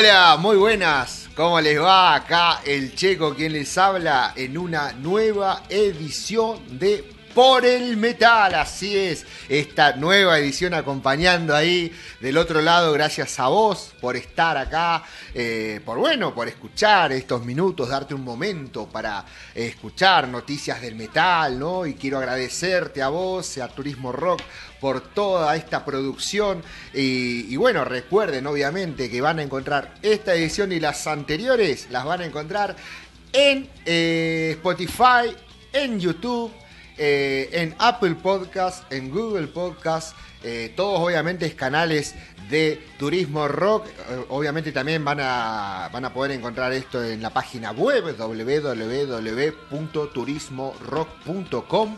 Hola, muy buenas. ¿Cómo les va? Acá el Checo quien les habla en una nueva edición de Por el Metal. Así es, esta nueva edición acompañando ahí del otro lado. Gracias a vos por estar acá, eh, por bueno, por escuchar estos minutos, darte un momento para escuchar noticias del metal, ¿no? Y quiero agradecerte a vos, a Turismo Rock por toda esta producción. Y, bueno, recuerden obviamente que van a encontrar esta edición y las anteriores, las van a encontrar en eh, Spotify, en YouTube, eh, en Apple Podcast, en Google Podcast. Eh, todos obviamente es canales de Turismo Rock. Obviamente también van a, van a poder encontrar esto en la página web www.turismorock.com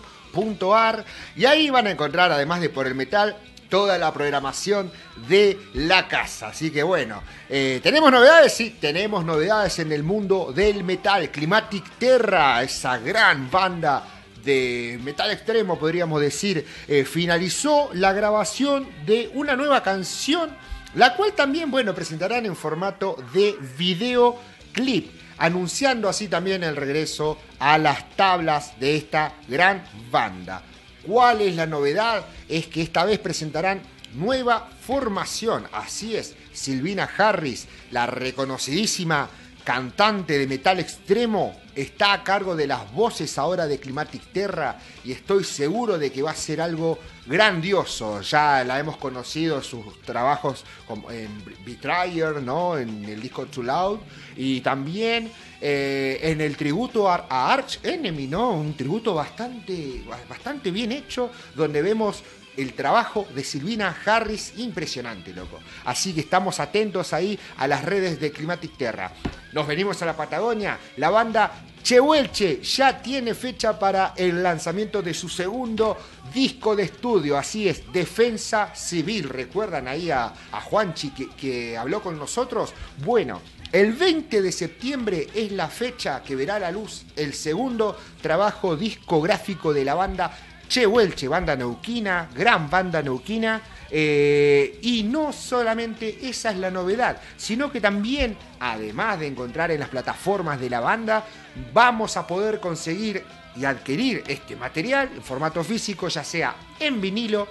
y ahí van a encontrar, además de por el metal, toda la programación de la casa. Así que bueno, eh, ¿tenemos novedades? Sí, tenemos novedades en el mundo del metal. Climatic Terra, esa gran banda de metal extremo, podríamos decir, eh, finalizó la grabación de una nueva canción, la cual también, bueno, presentarán en formato de videoclip anunciando así también el regreso a las tablas de esta gran banda. ¿Cuál es la novedad? Es que esta vez presentarán nueva formación. Así es, Silvina Harris, la reconocidísima cantante de metal extremo, está a cargo de las voces ahora de Climatic Terra y estoy seguro de que va a ser algo grandioso. Ya la hemos conocido sus trabajos en Betrayer, ¿no? en el disco Too Loud y también eh, en el tributo a, Arch Enemy, ¿no? un tributo bastante, bastante bien hecho donde vemos el trabajo de Silvina Harris, impresionante, loco. Así que estamos atentos ahí a las redes de Climatic Terra. Nos venimos a la Patagonia. La banda Chehuelche ya tiene fecha para el lanzamiento de su segundo disco de estudio. Así es, Defensa Civil. ¿Recuerdan ahí a, Juanchi que, que habló con nosotros? Bueno, el 20 de septiembre es la fecha que verá la luz el segundo trabajo discográfico de la banda Chehuelche, banda neuquina, gran banda neuquina. Eh, y no solamente esa es la novedad, sino que también, además de encontrar en las plataformas de la banda, vamos a poder conseguir y adquirir este material en formato físico, ya sea en vinilo,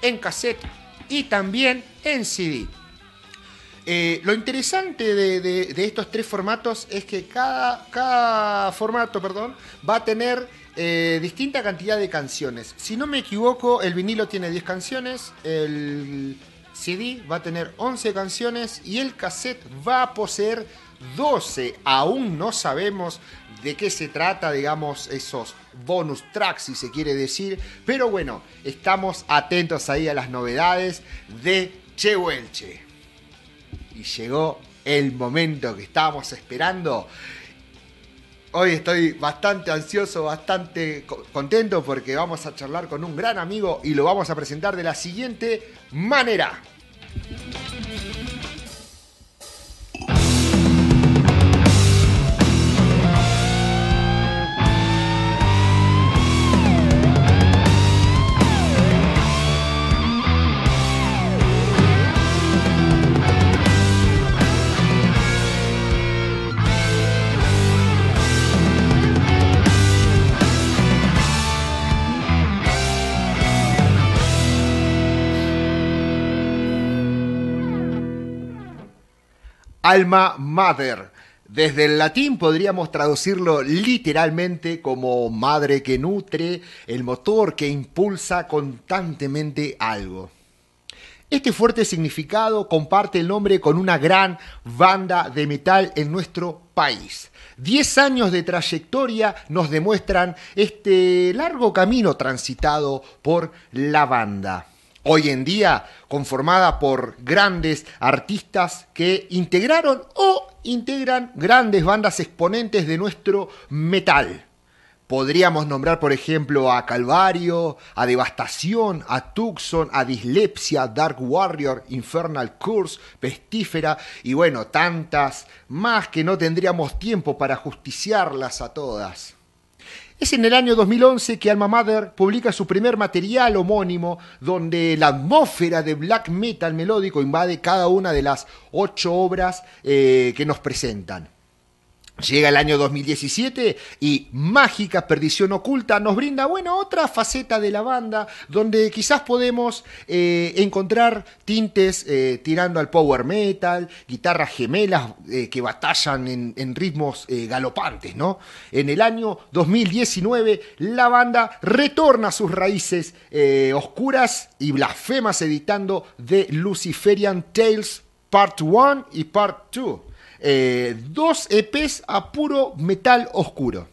en cassette y también en CD. Eh, lo interesante de, estos tres formatos es que cada, cada formato perdón, va a tener eh, distinta cantidad de canciones. Si no me equivoco, el vinilo tiene 10 canciones, el CD va a tener 11 canciones y el cassette va a poseer 12. Aún no sabemos de qué se trata, digamos, esos bonus tracks, si se quiere decir. Pero bueno, estamos atentos ahí a las novedades de Chehuelche. Y llegó el momento que estábamos esperando. Hoy estoy bastante ansioso, bastante contento porque vamos a charlar con un gran amigo y lo vamos a presentar de la siguiente manera. Alma Mater. Desde el latín podríamos traducirlo literalmente como madre que nutre, el motor que impulsa constantemente algo. Este fuerte significado comparte el nombre con una gran banda de metal en nuestro país. Diez años de trayectoria nos demuestran este largo camino transitado por la banda hoy en día conformada por grandes artistas que integraron o integran grandes bandas exponentes de nuestro metal. Podríamos nombrar, por ejemplo, a Calvario, a Devastación, a Tucson, a Dislepsia, Dark Warrior, Infernal Curse, Pestífera y bueno, tantas más que no tendríamos tiempo para justiciarlas a todas. Es en el año 2011 que Alma Mother publica su primer material homónimo, donde la atmósfera de black metal melódico invade cada una de las ocho obras eh, que nos presentan. Llega el año 2017 y Mágica Perdición Oculta nos brinda, bueno, otra faceta de la banda donde quizás podemos eh, encontrar tintes eh, tirando al power metal, guitarras gemelas eh, que batallan en, ritmos galopantes, ¿no? En el año 2019 la banda retorna a sus raíces oscuras y blasfemas editando The Luciferian Tales Part 1 y Part 2 eh, dos EPs a puro metal oscuro.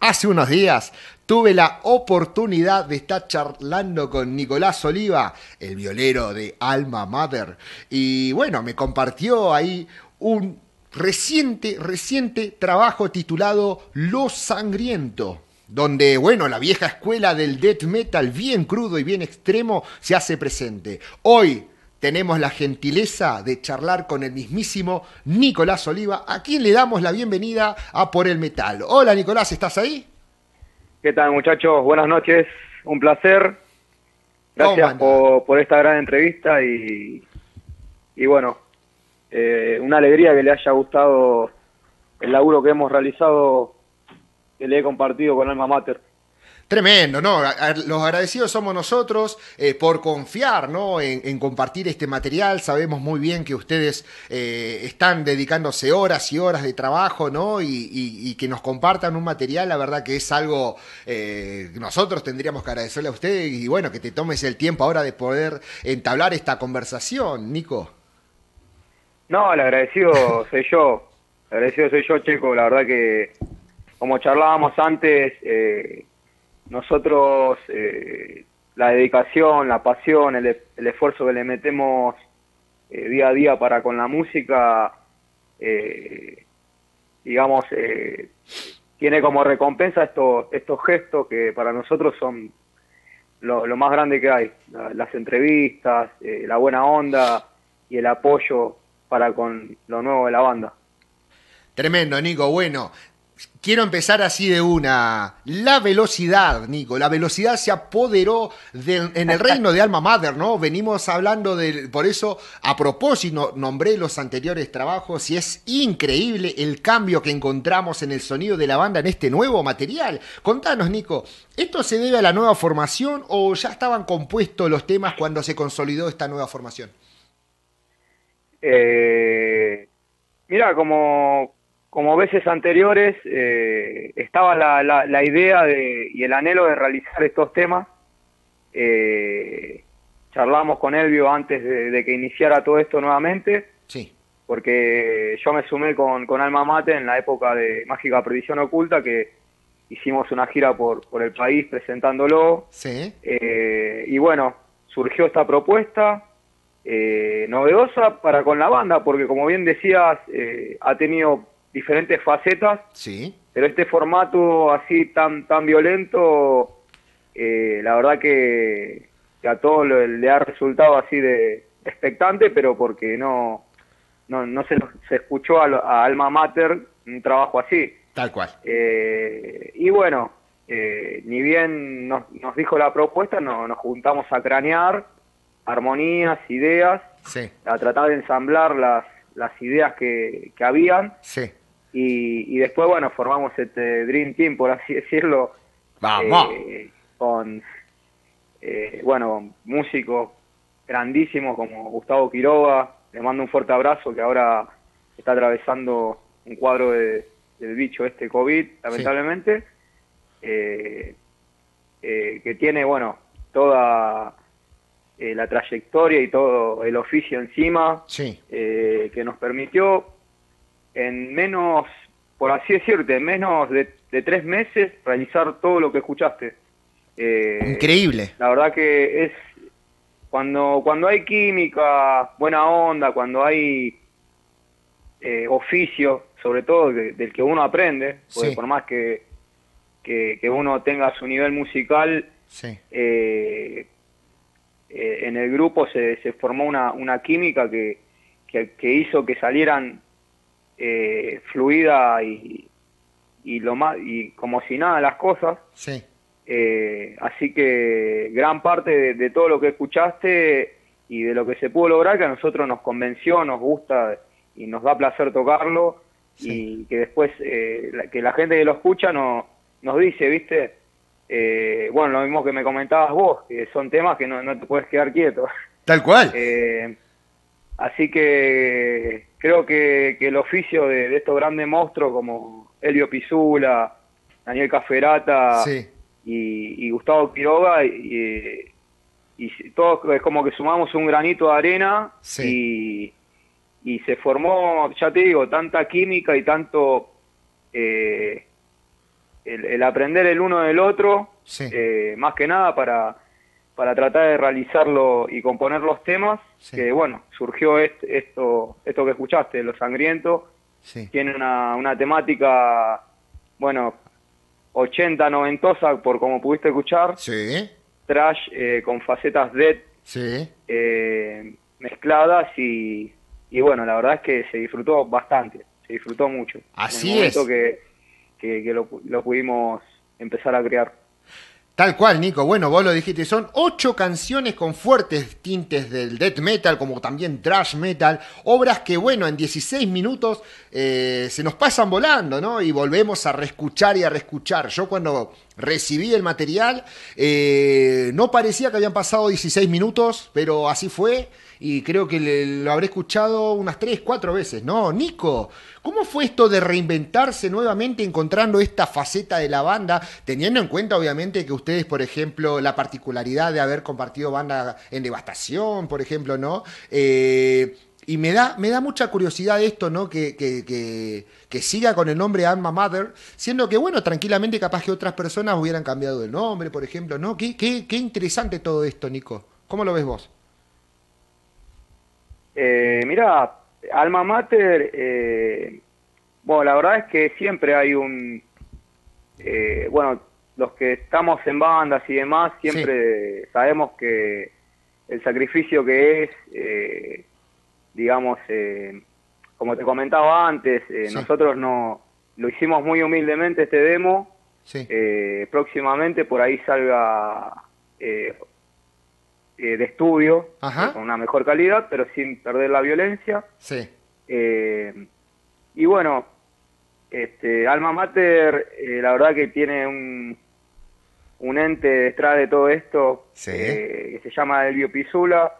Hace unos días tuve la oportunidad de estar charlando con Nicolás Oliva, el violero de Alma Mother, y bueno, me compartió ahí un reciente, reciente trabajo titulado Lo Sangriento donde, bueno, la vieja escuela del death metal bien crudo y bien extremo se hace presente. Hoy, tenemos la gentileza de charlar con el mismísimo Nicolás Oliva, a quien le damos la bienvenida a Por el Metal. Hola Nicolás, ¿estás ahí? ¿Qué tal muchachos? Buenas noches, un placer. Gracias por, esta gran entrevista y, y bueno, eh, una alegría que le haya gustado el laburo que hemos realizado, que le he compartido con Alma Mater. Tremendo, ¿no? Los agradecidos somos nosotros eh, por confiar, ¿no? En, compartir este material. Sabemos muy bien que ustedes eh, están dedicándose horas y horas de trabajo, ¿no? Y, que nos compartan un material, la verdad que es algo eh, que nosotros tendríamos que agradecerle a ustedes y bueno, que te tomes el tiempo ahora de poder entablar esta conversación, Nico. No, el agradecido soy yo. El agradecido soy yo, Checo. La verdad que, como charlábamos antes, nosotros eh, la dedicación, la pasión, el, esfuerzo que le metemos eh, día a día para con la música, eh, digamos, tiene como recompensa estos, estos gestos que para nosotros son lo, más grande que hay, las entrevistas, la buena onda y el apoyo para con lo nuevo de la banda. Tremendo, Nico. Bueno, Quiero empezar así de una. La velocidad, Nico. La velocidad se apoderó en el reino de Alma Mater, ¿no? Venimos hablando de. Por eso, a propósito, nombré los anteriores trabajos y es increíble el cambio que encontramos en el sonido de la banda en este nuevo material. Contanos, Nico, ¿esto se debe a la nueva formación o ya estaban compuestos los temas cuando se consolidó esta nueva formación? Eh, mira, como como veces anteriores, eh, estaba la, la, idea de, y el anhelo de realizar estos temas. Eh, charlamos con Elvio antes de, que iniciara todo esto nuevamente. Sí. Porque yo me sumé con, con Alma Mate en la época de Mágica Previsión Oculta, que hicimos una gira por, por el país presentándolo. Sí. Eh, y bueno, surgió esta propuesta. novedosa para con la banda, porque como bien decías, ha tenido diferentes facetas. Sí. Pero este formato así tan tan violento, eh, la verdad que, a todos le, ha resultado así de expectante, pero porque no no, no se, se escuchó a, Alma Mater un trabajo así. Tal cual. Eh, y bueno, eh, ni bien nos, nos, dijo la propuesta, no, nos juntamos a cranear armonías, ideas, sí. a tratar de ensamblar las, las ideas que, que habían. Sí. Y, después, bueno, formamos este Dream Team, por así decirlo. Vamos. Eh, con, eh, bueno, músicos grandísimos como Gustavo Quiroga. Le mando un fuerte abrazo que ahora está atravesando un cuadro de, del bicho este COVID, lamentablemente. Eh, que tiene, bueno, toda la trayectoria y todo el oficio encima. Sí. que nos permitió en menos, por así decirte, en menos de, tres meses realizar todo lo que escuchaste. Eh, Increíble. La verdad que es cuando, cuando hay química, buena onda, cuando hay eh, oficio, sobre todo del que uno aprende, porque por más que, que, uno tenga su nivel musical, eh, en el grupo se, se formó una, una química que, que, hizo que salieran eh, fluida y, y lo más y como si nada las cosas. Sí. Eh, así que gran parte de, todo lo que escuchaste y de lo que se pudo lograr que a nosotros nos convenció, nos gusta y nos da placer tocarlo y que después eh, que la gente que lo escucha no, nos dice, viste, eh, bueno, lo mismo que me comentabas vos, que son temas que no, no te puedes quedar quieto. Tal cual. así que creo que, el oficio de, estos grandes monstruos como Elio Pisula, Daniel Caferata y, Gustavo Quiroga, y, y, todos es como que sumamos un granito de arena y, y se formó, ya te digo, tanta química y tanto eh, el, aprender el uno del otro, eh, más que nada para para tratar de realizarlo y componer los temas, que bueno, surgió esto, esto que escuchaste, Los Sangrientos, tiene una, una temática, bueno, 80, noventosa, por como pudiste escuchar, trash eh, con facetas dead eh, mezcladas y, y bueno, la verdad es que se disfrutó bastante, se disfrutó mucho. Así en el momento que, que, que lo, lo pudimos empezar a crear. Tal cual, Nico. Bueno, vos lo dijiste, son ocho canciones con fuertes tintes del death metal, como también thrash metal, obras que, bueno, en 16 minutos eh, se nos pasan volando, ¿no? Y volvemos a reescuchar y a reescuchar. Yo cuando recibí el material, eh, no parecía que habían pasado 16 minutos, pero así fue y creo que lo habré escuchado unas 3, 4 veces, ¿no? Nico, ¿cómo fue esto de reinventarse nuevamente encontrando esta faceta de la banda, teniendo en cuenta obviamente que ustedes, por ejemplo, la particularidad de haber compartido banda en Devastación, por ejemplo, ¿no? Eh, y me da, me da mucha curiosidad esto, ¿no? Que, que, que, siga con el nombre Alma Mother, siendo que, bueno, tranquilamente capaz que otras personas hubieran cambiado el nombre, por ejemplo, ¿no? Qué, qué, qué interesante todo esto, Nico. ¿Cómo lo ves vos? Eh, mira, Alma Mater, eh, bueno, la verdad es que siempre hay un, eh, bueno, los que estamos en bandas y demás, siempre sabemos que el sacrificio que es, eh, digamos, como te comentaba antes, nosotros no lo hicimos muy humildemente este demo. próximamente por ahí salga eh, de estudio, con una mejor calidad, pero sin perder la violencia. Sí. Eh, y bueno, este, Alma Mater, eh, la verdad que tiene un, un ente detrás de todo esto que se llama Elvio Pisula.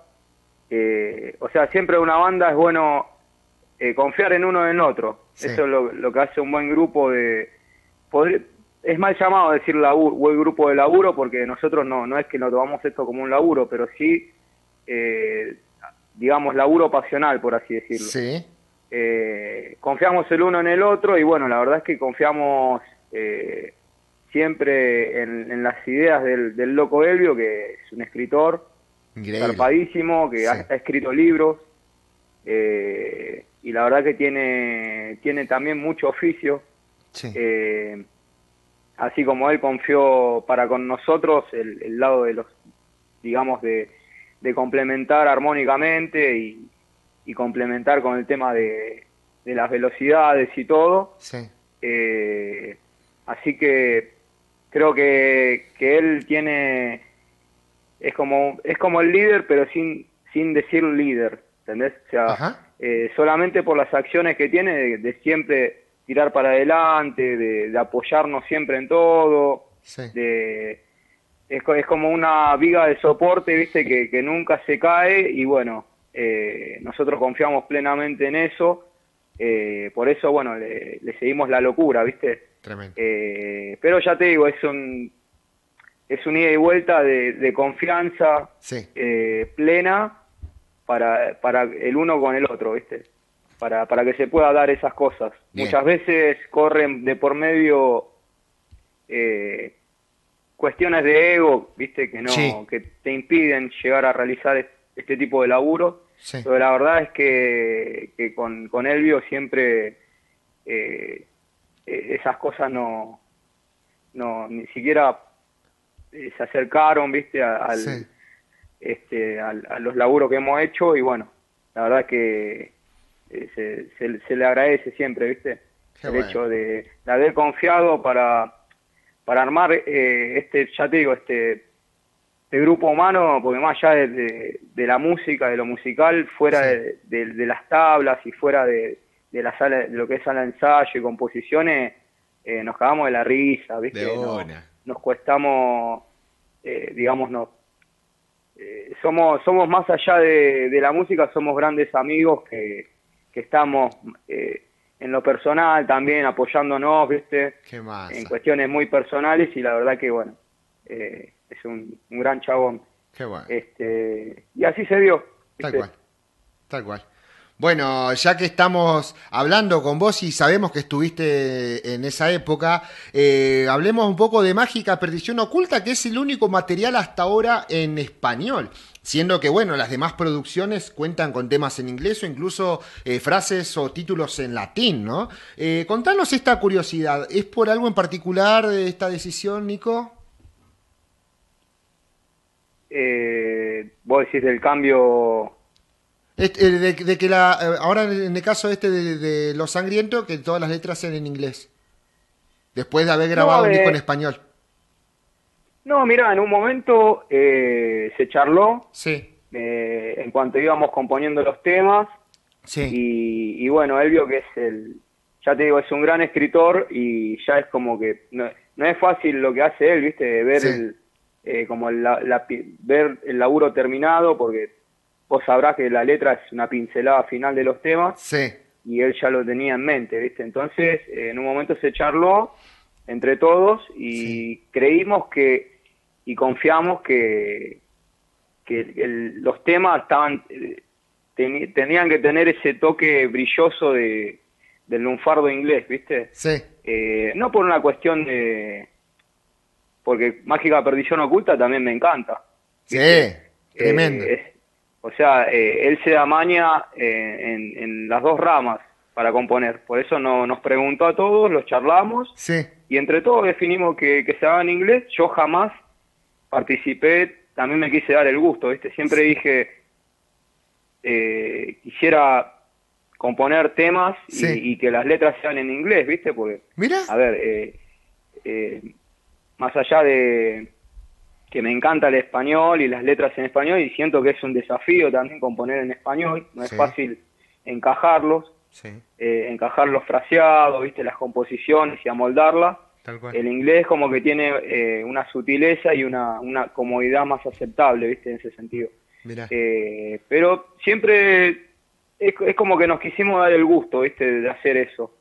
o sea, siempre una banda es bueno confiar en uno en otro. Eso es lo, lo, que hace un buen grupo de... Poder, es mal llamado decir laburo, o el grupo de laburo porque nosotros no, no es que no tomamos esto como un laburo, pero sí, eh, digamos, laburo pasional, por así decirlo. Sí. Eh, confiamos el uno en el otro y bueno, la verdad es que confiamos eh, siempre en, las ideas del, loco Elvio, que es un escritor zarpadísimo, que ha, escrito libros y la verdad que tiene, tiene también mucho oficio. Sí así como él confió para con nosotros el, lado de los, digamos, de, complementar armónicamente y, complementar con el tema de, las velocidades y todo. Eh, así que creo que, que él tiene, es como, es como el líder, pero sin, sin decir líder, ¿entendés? O sea, eh, solamente por las acciones que tiene de siempre tirar para adelante, de, apoyarnos siempre en todo, de, es, como una viga de soporte, viste, que, nunca se cae y bueno, eh, nosotros confiamos plenamente en eso, eh, por eso, bueno, le, seguimos la locura, viste. Eh, pero ya te digo, es un, es un ida y vuelta de, confianza plena para, para el uno con el otro, viste para, para que se pueda dar esas cosas. Muchas veces corren de por medio eh, cuestiones de ego, viste, que no, que te impiden llegar a realizar este tipo de laburo. Pero la verdad es que, que con, con Elvio siempre eh, e-, esas cosas no, no ni siquiera eh, se acercaron, viste, al, este, a los laburos que hemos hecho y bueno, la verdad que eh, se, se, le agradece siempre, ¿viste? el hecho de, haber confiado para, para armar eh, este, ya te digo, este, este, grupo humano, porque más allá de, la música, de lo musical, fuera de, las tablas y fuera de, la sala, de lo que es sala de ensayo y composiciones, eh, nos cagamos de la risa, ¿viste? nos cuestamos, eh, digamos, no, eh, somos, somos más allá de, la música, somos grandes amigos que, que estamos eh, en lo personal también apoyándonos, ¿viste? En cuestiones muy personales y la verdad que, bueno, eh, es un, gran chabón. Qué bueno. Este, y así se dio. Tal cual, tal cual. Bueno, ya que estamos hablando con vos y sabemos que estuviste en esa época, eh, hablemos un poco de Mágica Perdición Oculta, que es el único material hasta ahora en español. Siendo que, bueno, las demás producciones cuentan con temas en inglés o incluso eh, frases o títulos en latín, ¿no? Eh, contanos esta curiosidad. ¿Es por algo en particular de esta decisión, Nico? Eh, vos decís del cambio eh, de, que la, eh, ahora en el caso este de, Los Sangrientos, que todas las letras sean en inglés. Después de haber grabado un disco en español. No, mira, en un momento eh, se charló. Sí. en cuanto íbamos componiendo los temas. Sí. Y, bueno, él vio que es el. Ya te digo, es un gran escritor y ya es como que. No, es fácil lo que hace él, ¿viste? Ver el. como ver el laburo terminado, porque vos sabrás que la letra es una pincelada final de los temas. Sí. Y él ya lo tenía en mente, ¿viste? Entonces, eh, en un momento se charló entre todos y creímos que, y confiamos que, que los temas estaban, eh, tenían que tener ese toque brilloso de, del lunfardo inglés, ¿viste? Sí. Eh, no por una cuestión de... Porque Mágica Perdición Oculta también me encanta. Sí, tremendo. O sea, eh, él se da maña eh, en, las dos ramas para componer. Por eso no, nos preguntó a todos, los charlamos. Sí. Y entre todos definimos que, se haga en inglés. Yo jamás participé, también me quise dar el gusto, ¿viste? Siempre dije, eh, quisiera componer temas y, y, que las letras sean en inglés, ¿viste? Porque, Mira. a ver, más allá de que me encanta el español y las letras en español y siento que es un desafío también componer en español, no es fácil encajarlos, eh, encajar los fraseados, viste, las composiciones y amoldarlas. El inglés como que tiene eh, una sutileza y una, una comodidad más aceptable, viste, en ese sentido. Eh, pero siempre es, es, como que nos quisimos dar el gusto, viste, de hacer eso.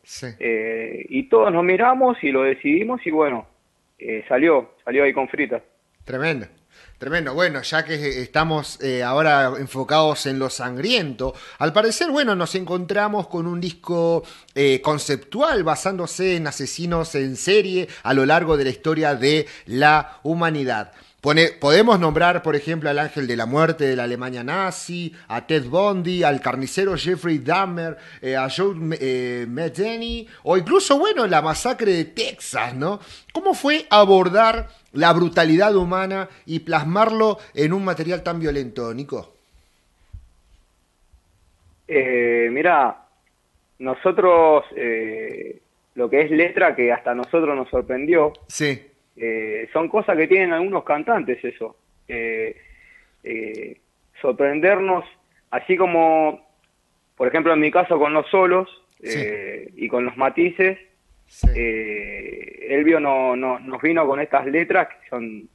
y todos nos miramos y lo decidimos y bueno, salió, salió ahí con fritas. Tremendo. Tremendo. Bueno, ya que estamos eh, ahora enfocados en lo sangriento, al parecer, bueno, nos encontramos con un disco eh, conceptual basándose en asesinos en serie a lo largo de la historia de la humanidad podemos nombrar, por ejemplo, al ángel de la muerte de la Alemania nazi, a Ted Bundy, al carnicero Jeffrey Dahmer, eh, a Joe eh, o incluso, bueno, la masacre de Texas, ¿no? ¿Cómo fue abordar la brutalidad humana y plasmarlo en un material tan violento, Nico? Eh, mira, nosotros, eh, lo que es letra, que hasta nosotros nos sorprendió. Sí eh, son cosas que tienen algunos cantantes eso. Eh, eh, sorprendernos, así como, por ejemplo, en mi caso con los solos y con los matices, Elvio no, no, nos vino con estas letras que son,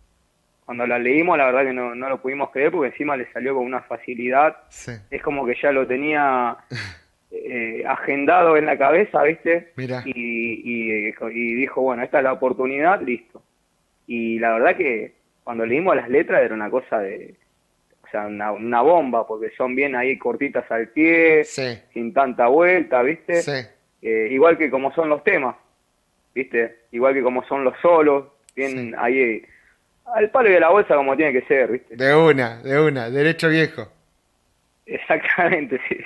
cuando las leímos, la verdad que no, no lo pudimos creer porque encima le salió con una facilidad. Es como que ya lo tenía eh, agendado en la cabeza, ¿viste? Y, y, dijo, bueno, esta es la oportunidad, listo. Y la verdad que cuando leímos las letras era una cosa de, o sea, una, bomba, porque son bien ahí cortitas al pie, sin tanta vuelta, ¿viste? Eh, igual que como son los temas, ¿viste? Igual que como son los solos, bien ahí al palo de la bolsa como tiene que ser, ¿viste? De una, de una, derecho viejo. Exactamente, sí.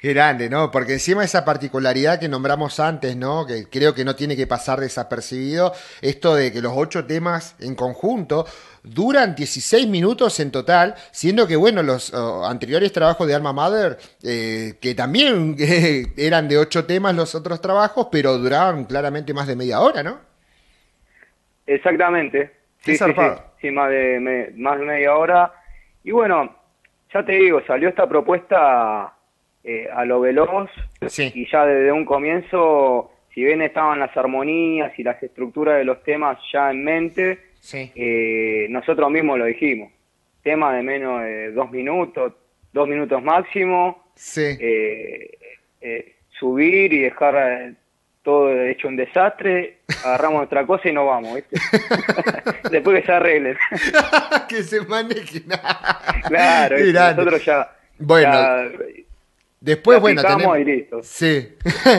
Qué grande, ¿no? Porque encima esa particularidad que nombramos antes, ¿no? Que creo que no tiene que pasar desapercibido, esto de que los ocho temas en conjunto duran 16 minutos en total, siendo que, bueno, los oh, anteriores trabajos de Alma Mother, eh, que también eran de ocho temas los otros trabajos, pero duraban claramente más de media hora, ¿no? Exactamente. Sí, sí, sí, más, de, más de media hora. Y bueno, ya te digo, salió esta propuesta eh, a lo veloz y ya desde un comienzo, si bien estaban las armonías y las estructuras de los temas ya en mente, eh, nosotros mismos lo dijimos. Tema de menos de dos minutos, dos minutos máximo, eh, subir y dejar todo hecho un desastre, agarramos nuestra cosa y nos vamos, ¿viste? Después que se arreglen. que se manejen. claro, nosotros ya... Bueno, después, bueno, tenemos... Sí.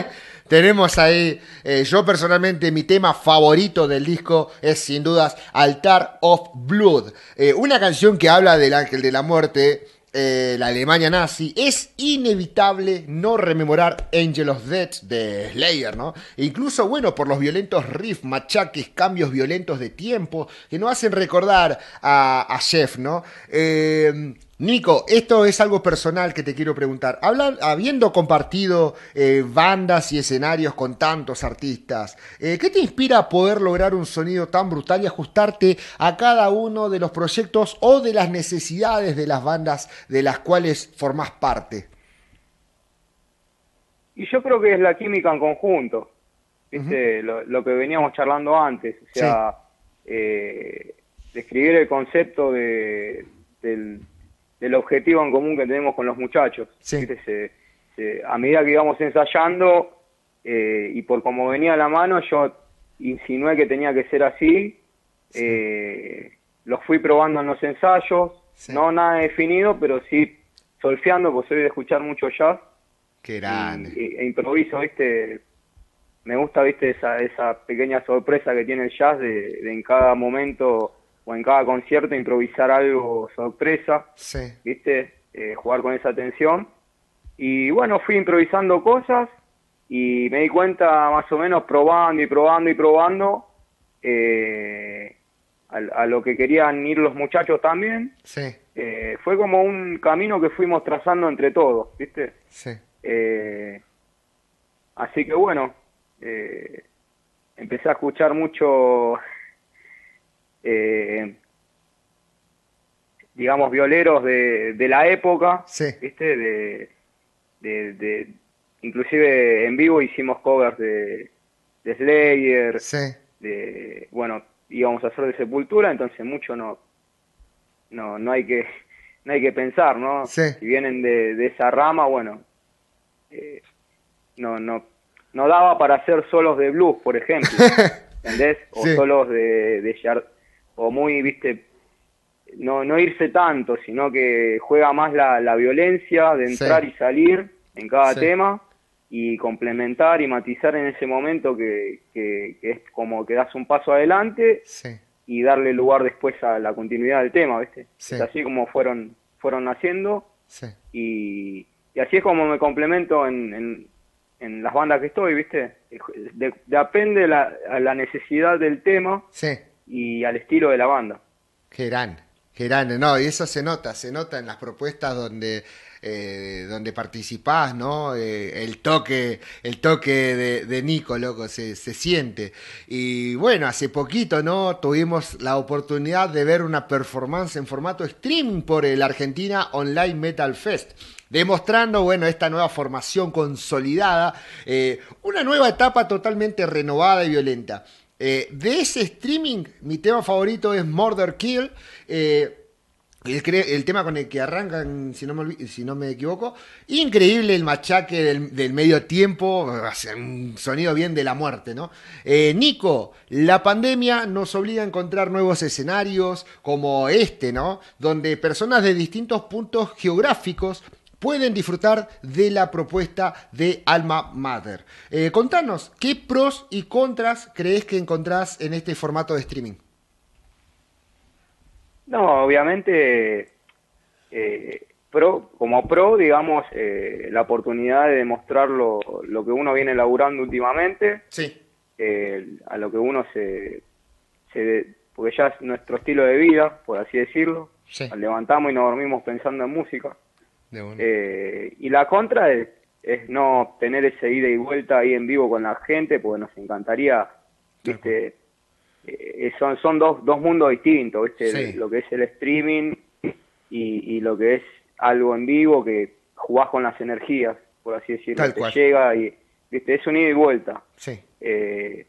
tenemos ahí, eh, yo personalmente, mi tema favorito del disco es sin dudas Altar of Blood. Eh, una canción que habla del ángel de la muerte eh, la Alemania nazi, es inevitable no rememorar Angel of Death de Slayer, ¿no? E incluso, bueno, por los violentos riffs, machaques, cambios violentos de tiempo que nos hacen recordar a, a Jeff, ¿no? Eh, Nico, esto es algo personal que te quiero preguntar. habiendo compartido eh, bandas y escenarios con tantos artistas, eh, ¿qué te inspira a poder lograr un sonido tan brutal y ajustarte a cada uno de los proyectos o de las necesidades de las bandas de las cuales formás parte? Y yo creo que es la química en conjunto, lo, que veníamos charlando antes, o sea, eh, describir el concepto de, del del objetivo en común que tenemos con los muchachos. a medida que íbamos ensayando eh, y por como venía la mano, yo insinué que tenía que ser así. Eh, los fui probando en los ensayos, no nada definido, pero sí solfeando, porque soy de escuchar mucho jazz. Qué grande. e improviso, ¿viste? Me gusta, ¿viste? Esa, esa pequeña sorpresa que tiene el jazz de en cada momento o en cada concierto improvisar algo sorpresa, ¿viste? Eh, jugar con esa tensión. Y bueno, fui improvisando cosas y me di cuenta más o menos probando y probando y probando eh, a, lo que querían ir los muchachos también. Sí. Eh, fue como un camino que fuimos trazando entre todos, ¿viste? Sí. así que bueno, empecé a escuchar mucho eh, digamos, violeros de, de la época, ¿viste? De, de, inclusive en vivo hicimos covers de, de Slayer, de, bueno, íbamos a hacer de Sepultura, entonces mucho no, no, no hay que, no hay que pensar, ¿no? Si vienen de, de esa rama, bueno, eh, no, no, no daba para hacer solos de blues, por ejemplo, ¿entendés? O solos de, de, o muy, viste, no, no irse tanto, sino que juega más la, la violencia de entrar y salir en cada tema y complementar y matizar en ese momento que, que, es como que das un paso adelante y darle lugar después a la continuidad del tema, ¿viste? así como fueron, fueron naciendo y, y, así es como me complemento en, en, en las bandas que estoy, ¿viste? depende la, a la necesidad del tema. Sí y al estilo de la banda. Qué grande, qué no, y eso se nota, se nota en las propuestas donde eh, donde participás, ¿no? Eh, el toque, el toque de, Nico, loco, se, se, siente. Y bueno, hace poquito, ¿no? Tuvimos la oportunidad de ver una performance en formato streaming por el Argentina Online Metal Fest demostrando, bueno, esta nueva formación consolidada, eh, una nueva etapa totalmente renovada y violenta. Eh, de ese streaming, mi tema favorito es Murder Kill. Eh, el, tema con el que arrancan, si no me, si no me equivoco. Increíble el machaque del, medio tiempo, un sonido bien de la muerte, ¿no? Eh, Nico, la pandemia nos obliga a encontrar nuevos escenarios como este, ¿no? Donde personas de distintos puntos geográficos pueden disfrutar de la propuesta de Alma Mater. Eh, contanos, ¿qué pros y contras crees que encontrás en este formato de streaming? No, obviamente, eh, pro, como pro, digamos, eh, la oportunidad de demostrar lo, lo, que uno viene laburando últimamente, sí. Eh, a lo que uno se, se, porque ya es nuestro estilo de vida, por así decirlo, Sí. levantamos y nos dormimos pensando en música. Eh, y la contra es, es no tener ese ida y vuelta ahí en vivo con la gente, porque nos encantaría, viste, eh, son, son dos, dos mundos distintos, viste, Sí. lo que es el streaming y, y lo que es algo en vivo que jugás con las energías, por así decirlo, Tal te cual. llega y, viste, es un ida y vuelta. Sí. Eh,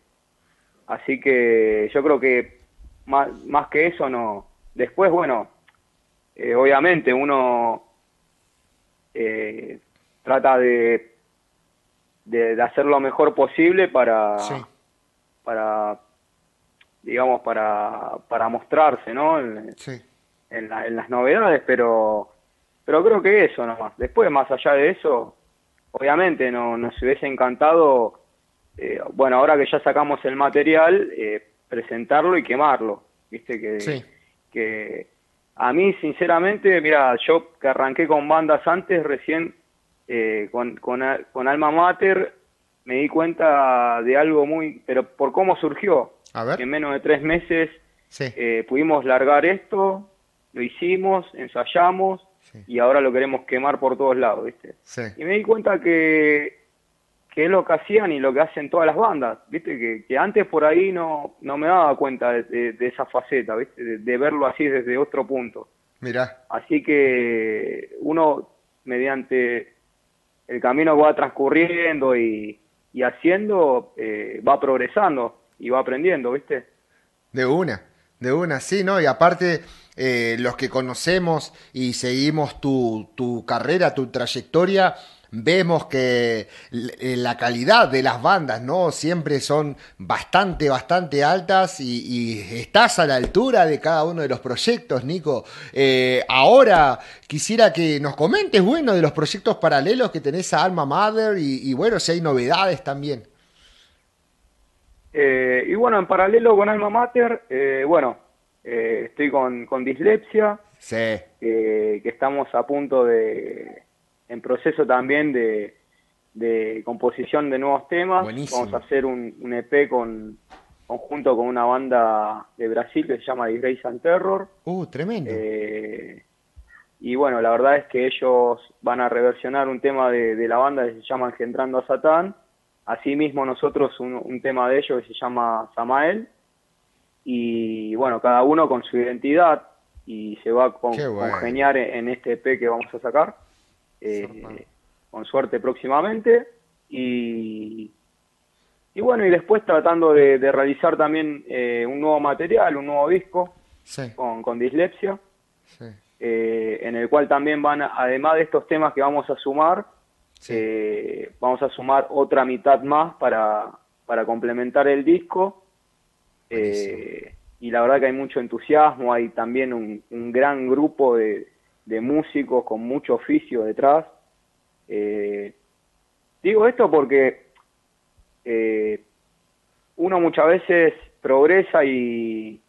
así que yo creo que más, más que eso no. Después, bueno, obviamente uno eh, trata de, de, de hacer lo mejor posible para, Sí. para digamos, para, para mostrarse, ¿no? En, Sí. en, la- en las novedades, pero, pero creo que eso nomás. Después, más allá de eso, obviamente no, nos hubiese encantado, eh, bueno, ahora que ya sacamos el material, eh, presentarlo y quemarlo, viste que, Sí. que a mí sinceramente, mira, yo que arranqué con bandas antes, recién eh, con, con, con Alma Mater, me di cuenta de algo muy, pero por cómo surgió, A ver. en menos de tres meses Sí. eh, pudimos largar esto, lo hicimos, ensayamos Sí. y ahora lo queremos quemar por todos lados, ¿viste? Sí. Y me di cuenta que, que es lo que hacían y lo que hacen todas las bandas, ¿viste? Que, que antes por ahí no, no me daba cuenta de, de- de esa faceta, ¿viste? De, de verlo así desde otro punto. Mirá. Así que uno, mediante el camino que va transcurriendo y, y haciendo, eh, va progresando y va aprendiendo, ¿viste? De una, de una, sí, ¿no? Y aparte, eh, los que conocemos y seguimos tu, tu carrera, tu trayectoria, vemos que eh, la calidad de las bandas, ¿no? Siempre son bastante, bastante altas y, y estás a la altura de cada uno de los proyectos, Nico. Eh, ahora quisiera que nos comentes, bueno, de los proyectos paralelos que tenés a Alma Mother y, y bueno, si hay novedades también. Eh, y bueno, en paralelo con Alma Mater, eh, bueno, estoy con, con Dislexia, Sí, que estamos a punto de, en proceso también de, de composición de nuevos temas. Buenísimo. Vamos a hacer un, un EP con, conjunto con una banda de Brasil que se llama Disgrace and Terror. uh, tremendo. Eh, y bueno, la verdad es que ellos van a reversionar un tema de, de la banda que se llama Engendrando a Satán. Asimismo nosotros un, un tema de ellos que se llama Samael. Y bueno, cada uno con su identidad y se va a con- Qué bueno. congeniar en, en este EP que vamos a sacar. Eh, con suerte próximamente. Y, y bueno, y después tratando de, de realizar también eh, un nuevo material, un nuevo disco Sí, con, con dislexia, sí. eh, en el cual también van, además de estos temas que vamos a sumar, Sí. vamos a sumar otra mitad más para, para complementar el disco. Y la verdad que hay mucho entusiasmo, hay también un, un gran grupo de, de músicos con mucho oficio detrás. Eh, digo esto porque eh, uno muchas veces progresa y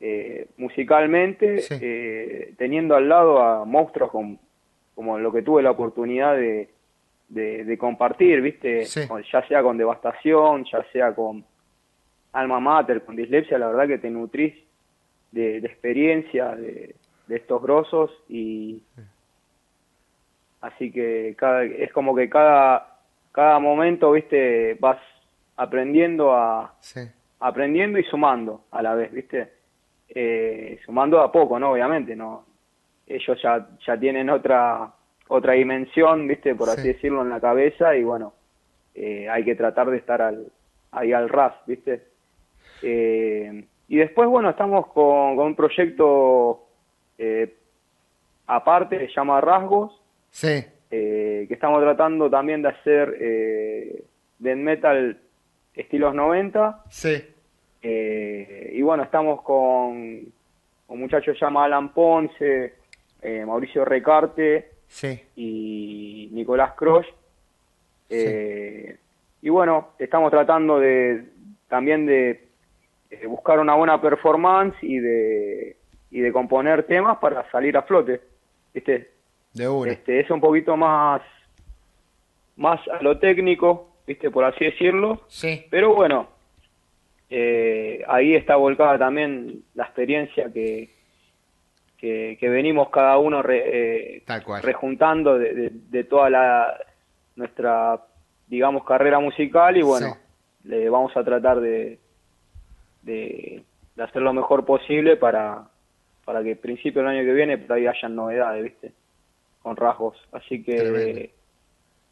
eh, musicalmente Sí. eh, teniendo al lado a monstruos con- como lo que tuve la oportunidad de, de- de compartir, ¿viste? Sí. Ya sea con Devastación, ya sea con Alma Mater, con Dislexia, la verdad que te nutrís de, de experiencia de, de estos grosos y así que cada, es como que cada, cada momento, ¿viste? Vas aprendiendo a, Sí, aprendiendo y sumando a la vez, ¿viste? Eh, sumando a poco, ¿no? Obviamente, ¿no? Ellos ya, ya tienen otra otra dimensión, ¿viste? Por así Sí. decirlo, en la cabeza y bueno, eh, hay que tratar de estar al, ahí al ras, ¿viste? Eh, y después, bueno, estamos con, con un proyecto eh, aparte, se llama Rasgos, sí, eh, que estamos tratando también de hacer eh, death metal estilos 90. sí. Eh, y bueno, estamos con un muchacho que se llama Alan Ponce, eh, Mauricio Recarte Sí, y Nicolás Croch. Eh, Y bueno, estamos tratando de también de buscar una buena performance y de, y de componer temas para salir a flote. ¿Viste? De una. Este, es un poquito más, más a lo técnico, viste, por así decirlo. Sí. Pero bueno, eh, ahí está volcada también la experiencia que, que, que venimos cada uno re- eh, Tal cual. rejuntando de, de- de toda la nuestra, digamos, carrera musical y bueno, le vamos a tratar de, de, de hacer lo mejor posible para, para que principio del año que viene por ahí hayan novedades, ¿viste? Con rasgos. Así Tremendo. que,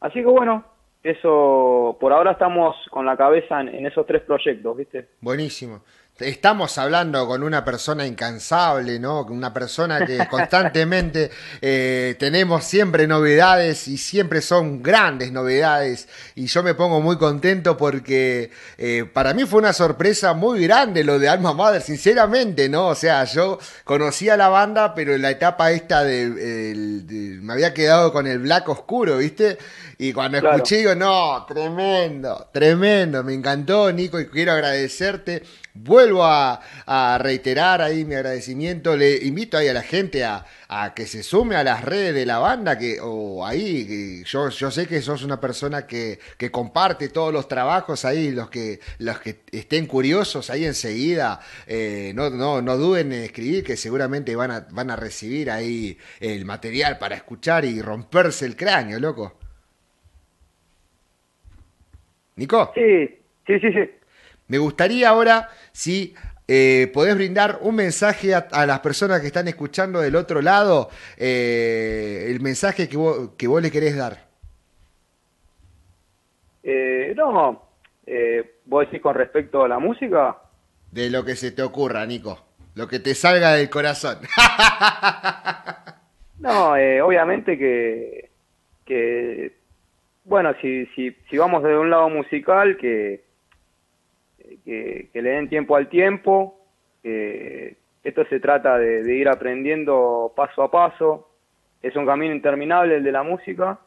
así que bueno, eso, por ahora estamos con la cabeza en, en esos tres proyectos, ¿viste? Buenísimo. Estamos hablando con una persona incansable, ¿no? Una persona que constantemente eh, tenemos siempre novedades y siempre son grandes novedades. Y yo me pongo muy contento porque eh, para mí fue una sorpresa muy grande lo de Alma Mother, sinceramente, ¿no? O sea, yo conocía la banda, pero en la etapa esta de, me había quedado con el black oscuro, ¿viste? Y cuando Claro. escuché digo, no, tremendo, tremendo, me encantó, Nico, y quiero agradecerte. Vuelvo a, reiterar ahí mi agradecimiento. Le invito ahí a la gente a, que se sume a las redes de la banda, que, o ahí, yo, yo sé que sos una persona que, que comparte todos los trabajos ahí, los que, los que estén curiosos ahí enseguida, eh, no, no, no duden en escribir, que seguramente van a, van a recibir ahí el material para escuchar y romperse el cráneo, loco. Nico. Sí, sí, sí, sí. Me gustaría ahora si eh, podés brindar un mensaje a, a las personas que están escuchando del otro lado, eh, el mensaje que vos, que vos le querés dar. Eh, no, eh, vos decís con respecto a la música, De lo que se te ocurra, Nico. Lo que te salga del corazón. no, eh, obviamente que, que bueno, si, si, si vamos de un lado musical, que, que, que le den tiempo al tiempo, que esto se trata de, de ir aprendiendo paso a paso, es un camino interminable el de la música,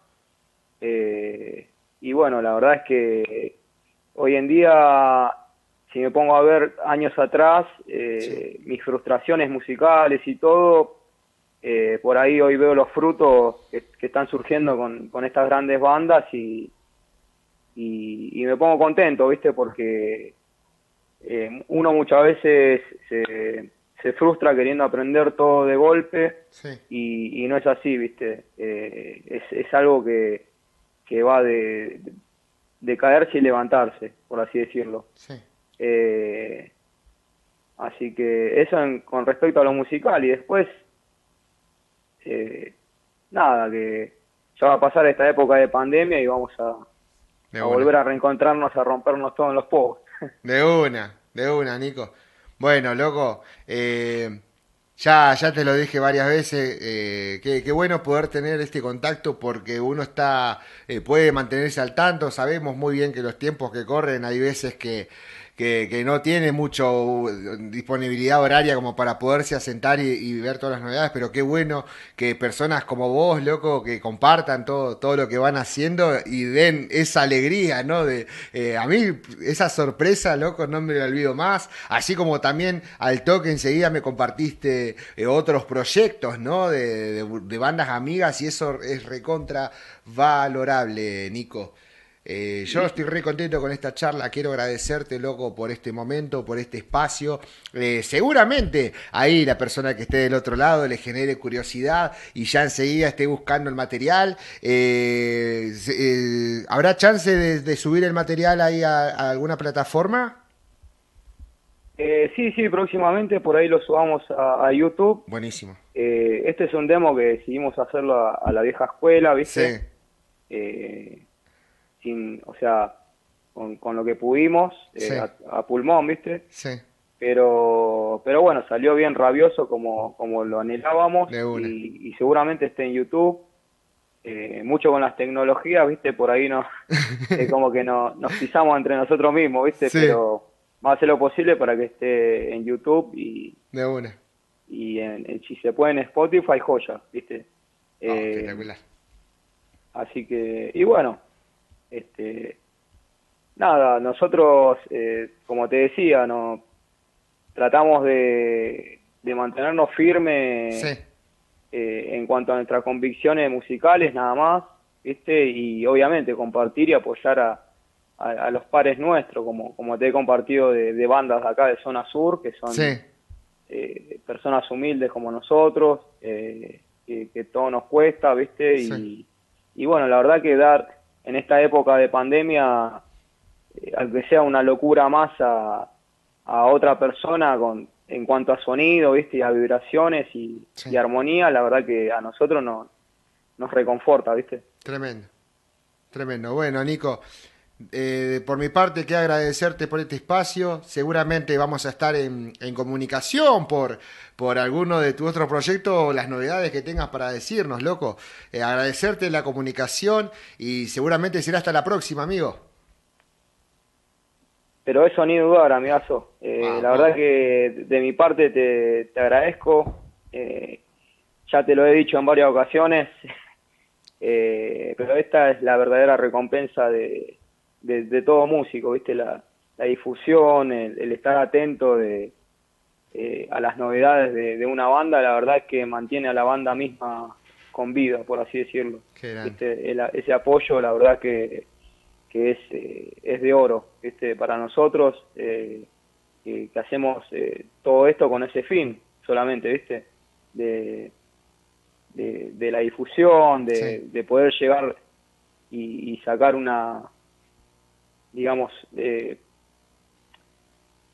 eh, y bueno, la verdad es que hoy en día, si me pongo a ver años atrás, eh, mis frustraciones musicales y todo, eh, por ahí hoy veo los frutos que, que están surgiendo con, con estas grandes bandas y, y, y me pongo contento, ¿viste? Porque eh, uno muchas veces se, se frustra queriendo aprender todo de golpe Sí, y, y no es así, ¿viste? Eh, es, es algo que, que va de, de caerse y levantarse, por así decirlo. sí. Eh, así que eso en- con respecto a lo musical y después, eh, nada, que ya va a pasar esta época de pandemia y vamos a, volver a reencontrarnos, a rompernos todos en los pogos. De una, de una, Nico. Bueno, loco, eh, ya, ya te lo dije varias veces, eh, qué, qué bueno poder tener este contacto porque uno está, eh, puede mantenerse al tanto, sabemos muy bien que los tiempos que corren hay veces que, que, no tiene mucho uh, disponibilidad horaria como para poderse asentar y, y ver todas las novedades, pero qué bueno que personas como vos, loco, que compartan todo, todo lo que van haciendo y den esa alegría, ¿no? De, eh, a mí esa sorpresa, loco, no me la olvido más, así como también al toque enseguida me compartiste eh, otros proyectos, ¿no? De, de- de bandas amigas y eso es recontra valorable, Nico. Eh, yo estoy re contento con esta charla, quiero agradecerte, loco, por este momento, por este espacio. Eh, seguramente ahí la persona que esté del otro lado le genere curiosidad y ya enseguida esté buscando el material. Eh, ¿Habrá chance de, de subir el material ahí a, a alguna plataforma? Eh, sí, sí, próximamente por ahí lo subamos a, a YouTube. Buenísimo. Este es un demo que decidimos hacerlo a, a la vieja escuela, ¿viste? Sí, sin, o sea, con, con lo que pudimos, eh, Sí. a, a pulmón, ¿viste? sí. Pero, pero bueno, salió bien rabioso como, como lo anhelábamos De una. y, y seguramente esté en YouTube. Eh, mucho con las tecnologías, ¿viste? Por ahí no, es como que no, nos pisamos entre nosotros mismos, ¿viste? Sí. Pero vamos a hacer lo posible para que esté en YouTube y, De una. y en, en- si se puede en Spotify, joya, ¿viste? Oh, Eh, espectacular. Así que, y bueno, este, nada, nosotros, eh, como te decía, no tratamos de, de mantenernos firmes Sí, eh, en cuanto a nuestras convicciones musicales, nada más, ¿viste? Y obviamente compartir y apoyar a, a, los pares nuestros, como, como te he compartido de, bandas de acá de Zona Sur, que son eh, personas humildes como nosotros, eh, que, todo nos cuesta, ¿viste? Y, y bueno, la verdad que dar en esta época de pandemia, aunque sea una locura más a, a otra persona con en cuanto a sonido, ¿viste? Y a vibraciones y, armonía, la verdad que a nosotros no, nos reconforta, ¿viste? Tremendo, tremendo. Bueno, Nico, eh, por mi parte, quiero agradecerte por este espacio. Seguramente vamos a estar en, comunicación por, por alguno de tus otros proyectos o las novedades que tengas para decirnos, loco. Eh, agradecerte la comunicación y seguramente será hasta la próxima, amigo pero eso ni dudar, amigazo. Eh, ah, la verdad que de mi parte te, agradezco. Eh, ya te lo he dicho en varias ocasiones, pero esta es la verdadera recompensa de, de, todo músico, ¿viste? La, difusión, el, estar atento de, a las novedades de, una banda, la verdad es que mantiene a la banda misma con vida, por así decirlo. ese apoyo, la verdad que que es, eh, es de oro este para nosotros eh, que, hacemos eh, todo esto con ese fin solamente viste de, de, la difusión de, poder llegar y, sacar una digamos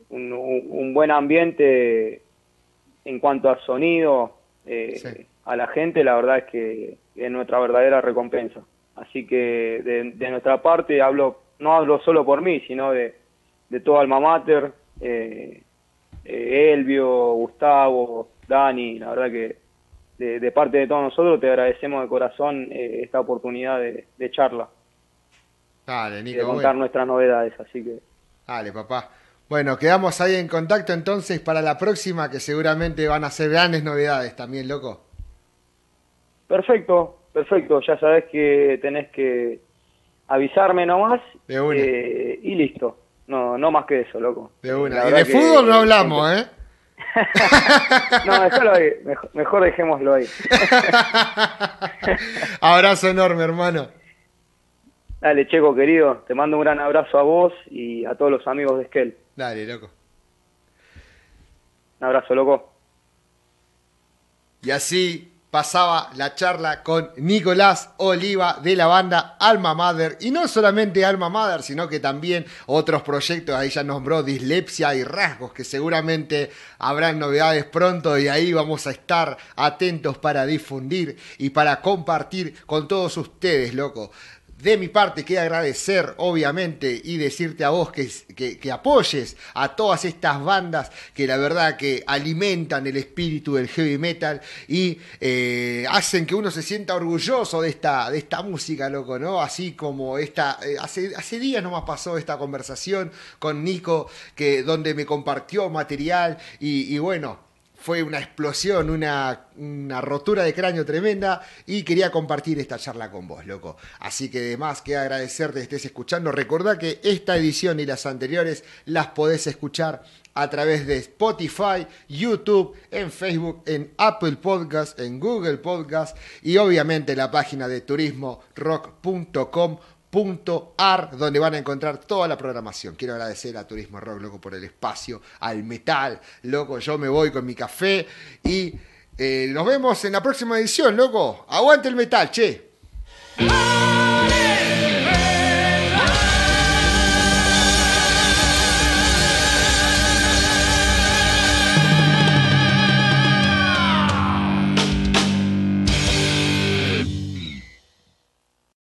un, un, buen ambiente en cuanto a sonido a la gente la verdad es que es nuestra verdadera recompensa Así que de, nuestra parte hablo, no hablo solo por mí, sino de, de todo Alma Mater, eh, eh, Elvio, Gustavo, Dani, la verdad que de, parte de todos nosotros te agradecemos de corazón eh, esta oportunidad de, charla. Dale, Nico, de contar nuestras novedades, así que... Dale, papá. Bueno, quedamos ahí en contacto entonces para la próxima, que seguramente van a ser grandes novedades también, loco. Perfecto, perfecto, ya sabes que tenés que avisarme nomás eh, y listo. No, no más que eso, loco. De una. Y de fútbol no hablamos, ¿eh? no, déjalo ahí. Mejor, dejémoslo ahí. abrazo enorme, hermano. Dale, Checo, querido. Te mando un gran abrazo a vos y a todos los amigos de Esquel. Dale, loco. Un abrazo, loco. Y así pasaba la charla con Nicolás Oliva de la banda Alma Mother. Y no solamente Alma Mother, sino que también otros proyectos. Ahí ya nombró Dislexia y Rasgos, que seguramente habrán novedades pronto y ahí vamos a estar atentos para difundir y para compartir con todos ustedes, loco. De mi parte, quiero agradecer, obviamente, y decirte a vos que, apoyes a todas estas bandas que la verdad que alimentan el espíritu del heavy metal y eh, hacen que uno se sienta orgulloso de esta, de esta música, loco, ¿no? Así como esta. Eh, hace, hace días nomás pasó esta conversación con Nico, que, donde me compartió material y bueno, fue una explosión, una, rotura de cráneo tremenda y quería compartir esta charla con vos, loco. Así que además que agradecerte que estés escuchando. Recordá que esta edición y las anteriores las podés escuchar a través de Spotify, YouTube, en Facebook, en Apple Podcast, en Google Podcast y obviamente la página de turismorock.com ar donde van a encontrar toda la programación. Quiero agradecer a Turismo Rock, loco, por el espacio, al metal, loco. Yo me voy con mi café y eh, nos vemos en la próxima edición, loco. Aguante el metal, che.